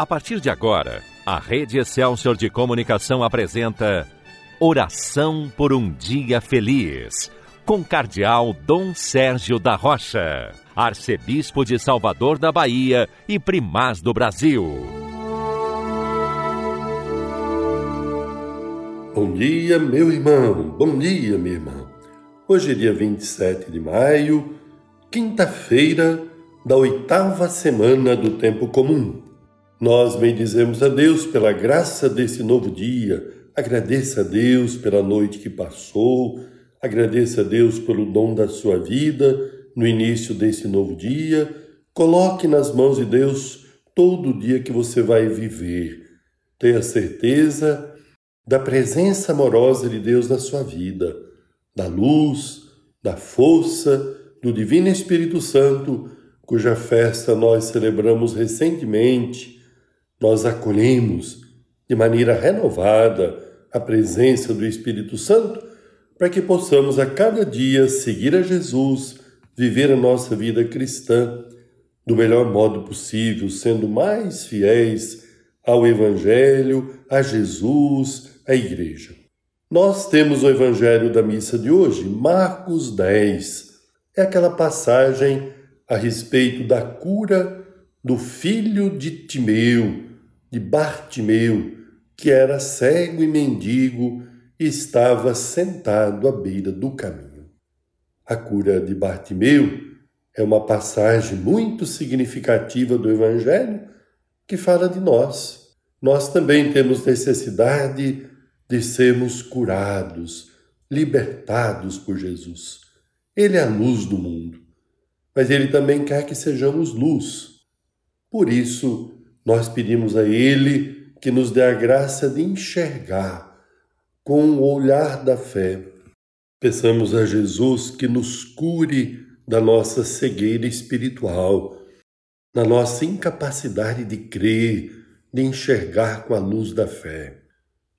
A partir de agora, a Rede Excelsior de Comunicação apresenta Oração por um Dia Feliz, com Cardeal Dom Sérgio da Rocha, Arcebispo de Salvador da Bahia e Primaz do Brasil. Bom dia, meu irmão, bom dia, minha irmã. Hoje é dia 27 de maio, quinta-feira da oitava semana do Tempo Comum. Nós bendizemos a Deus pela graça desse novo dia, agradeça a Deus pela noite que passou, agradeça a Deus pelo dom da sua vida no início desse novo dia. Coloque nas mãos de Deus todo o dia que você vai viver. Tenha certeza da presença amorosa de Deus na sua vida, da luz, da força do Divino Espírito Santo, cuja festa nós celebramos recentemente nós acolhemos de maneira renovada a presença do Espírito Santo para que possamos a cada dia seguir a Jesus, viver a nossa vida cristã do melhor modo possível, sendo mais fiéis ao Evangelho, a Jesus, à Igreja. Nós temos o Evangelho da missa de hoje, Marcos 10. É aquela passagem a respeito da cura do filho de Timeu, de Bartimeu, que era cego e mendigo e estava sentado à beira do caminho. A cura de Bartimeu é uma passagem muito significativa do Evangelho que fala de nós. Nós também temos necessidade de sermos curados, libertados por Jesus. Ele é a luz do mundo, mas ele também quer que sejamos luz. Por isso, nós pedimos a Ele que nos dê a graça de enxergar com o olhar da fé. Peçamos a Jesus que nos cure da nossa cegueira espiritual, da nossa incapacidade de crer, de enxergar com a luz da fé.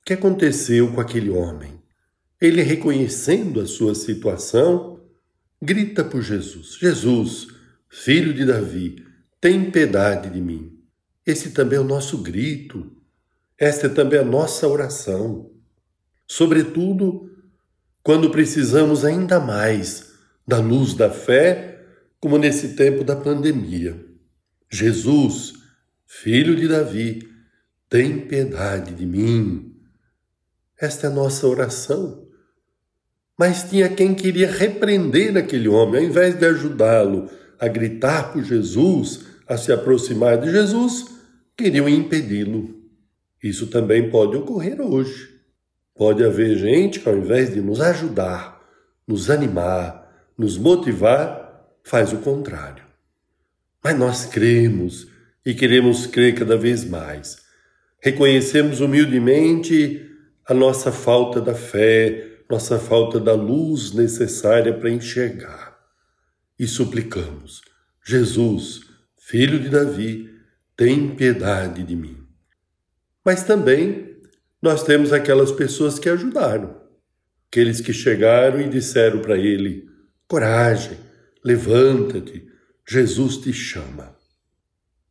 O que aconteceu com aquele homem? Ele, reconhecendo a sua situação, grita por Jesus: Jesus, filho de Davi, tem piedade de mim. Esse também é o nosso grito, esta é também a nossa oração. Sobretudo quando precisamos ainda mais da luz da fé, como nesse tempo da pandemia. Jesus, filho de Davi, tem piedade de mim. Esta é a nossa oração. Mas tinha quem queria repreender aquele homem, ao invés de ajudá-lo a gritar por Jesus, a se aproximar de Jesus, queriam impedi-lo. Isso também pode ocorrer hoje. Pode haver gente que, ao invés de nos ajudar, nos animar, nos motivar, faz o contrário. Mas nós cremos e queremos crer cada vez mais. Reconhecemos humildemente a nossa falta da fé, nossa falta da luz necessária para enxergar. E suplicamos: Jesus, filho de Davi, tem piedade de mim. Mas também nós temos aquelas pessoas que ajudaram, aqueles que chegaram e disseram para ele: coragem, levanta-te, Jesus te chama.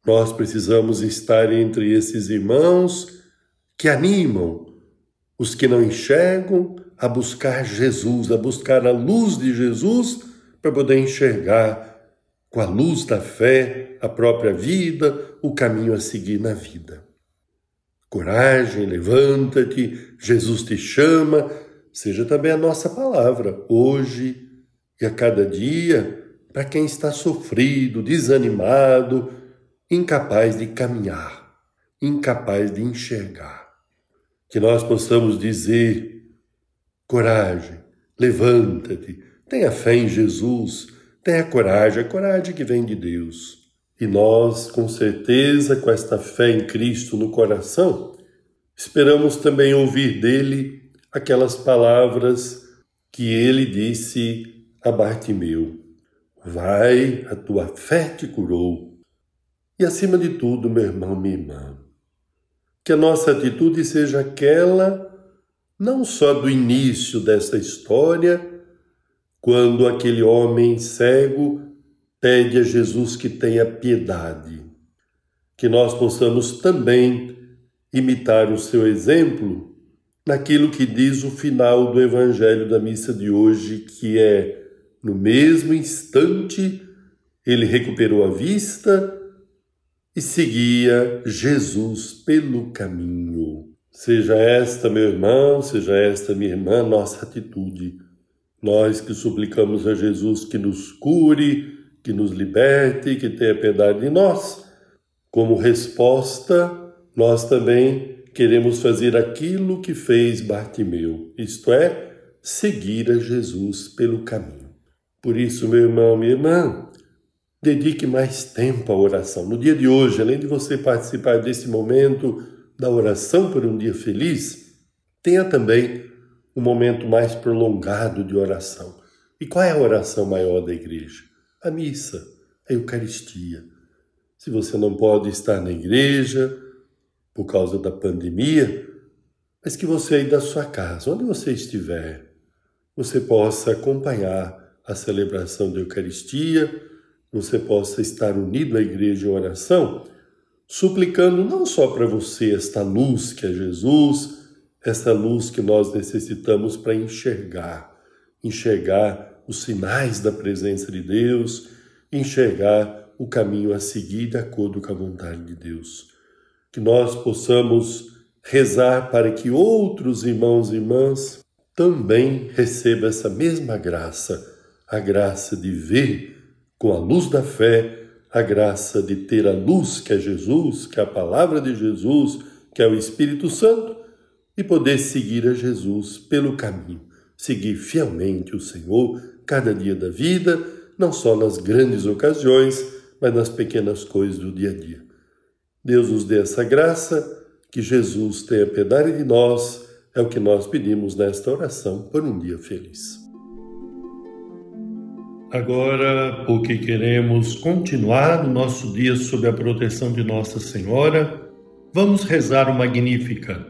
Nós precisamos estar entre esses irmãos que animam os que não enxergam a buscar Jesus, a buscar a luz de Jesus para poder enxergar com a luz da fé, a própria vida, o caminho a seguir na vida. Coragem, levanta-te, Jesus te chama, seja também a nossa palavra, hoje e a cada dia, para quem está sofrido, desanimado, incapaz de caminhar, incapaz de enxergar. Que nós possamos dizer: coragem, levanta-te, tenha fé em Jesus Tenha coragem, a coragem que vem de Deus. E nós, com certeza, com esta fé em Cristo no coração, esperamos também ouvir dele aquelas palavras que ele disse a Bartimeu: Vai, a tua fé te curou. E acima de tudo, meu irmão, minha irmã, que a nossa atitude seja aquela não só do início dessa história, quando aquele homem cego pede a Jesus que tenha piedade. que nós possamos também imitar o seu exemplo naquilo que diz o final do evangelho da missa de hoje, que é no mesmo instante ele recuperou a vista e seguia Jesus pelo caminho. Seja esta, meu irmão, seja esta, minha irmã, nossa atitude. Nós que suplicamos a Jesus que nos cure, que nos liberte, que tenha piedade de nós, como resposta, nós também queremos fazer aquilo que fez Bartimeu, isto é, seguir a Jesus pelo caminho. Por isso, meu irmão, minha irmã, dedique mais tempo à oração. No dia de hoje, além de você participar desse momento da oração por um dia feliz, tenha também um momento mais prolongado de oração. E qual é a oração maior da igreja? A missa, a Eucaristia. Se você não pode estar na igreja por causa da pandemia, mas que você aí da sua casa, onde você estiver, você possa acompanhar a celebração da Eucaristia, você possa estar unido à igreja em oração, suplicando não só para você esta luz que é Jesus, essa luz que nós necessitamos para enxergar, enxergar os sinais da presença de Deus, enxergar o caminho a seguir de acordo com a vontade de Deus. Que nós possamos rezar para que outros irmãos e irmãs também recebam essa mesma graça, a graça de ver com a luz da fé, a graça de ter a luz que é Jesus, que é a palavra de Jesus, que é o Espírito Santo, e poder seguir a Jesus pelo caminho, seguir fielmente o Senhor cada dia da vida, não só nas grandes ocasiões, mas nas pequenas coisas do dia a dia. Deus nos dê essa graça, que Jesus tenha piedade de nós, é o que nós pedimos nesta oração por um dia feliz. Agora, porque queremos continuar o nosso dia sob a proteção de Nossa Senhora, vamos rezar o Magnífica,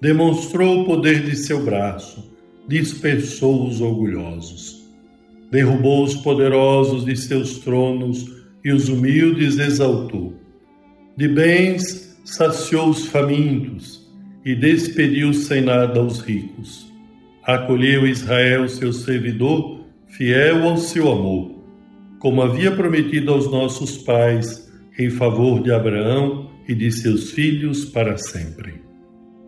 Demonstrou o poder de seu braço, dispersou os orgulhosos. Derrubou os poderosos de seus tronos e os humildes exaltou. De bens saciou os famintos e despediu sem nada os ricos. Acolheu Israel, seu servidor, fiel ao seu amor como havia prometido aos nossos pais, em favor de Abraão e de seus filhos para sempre.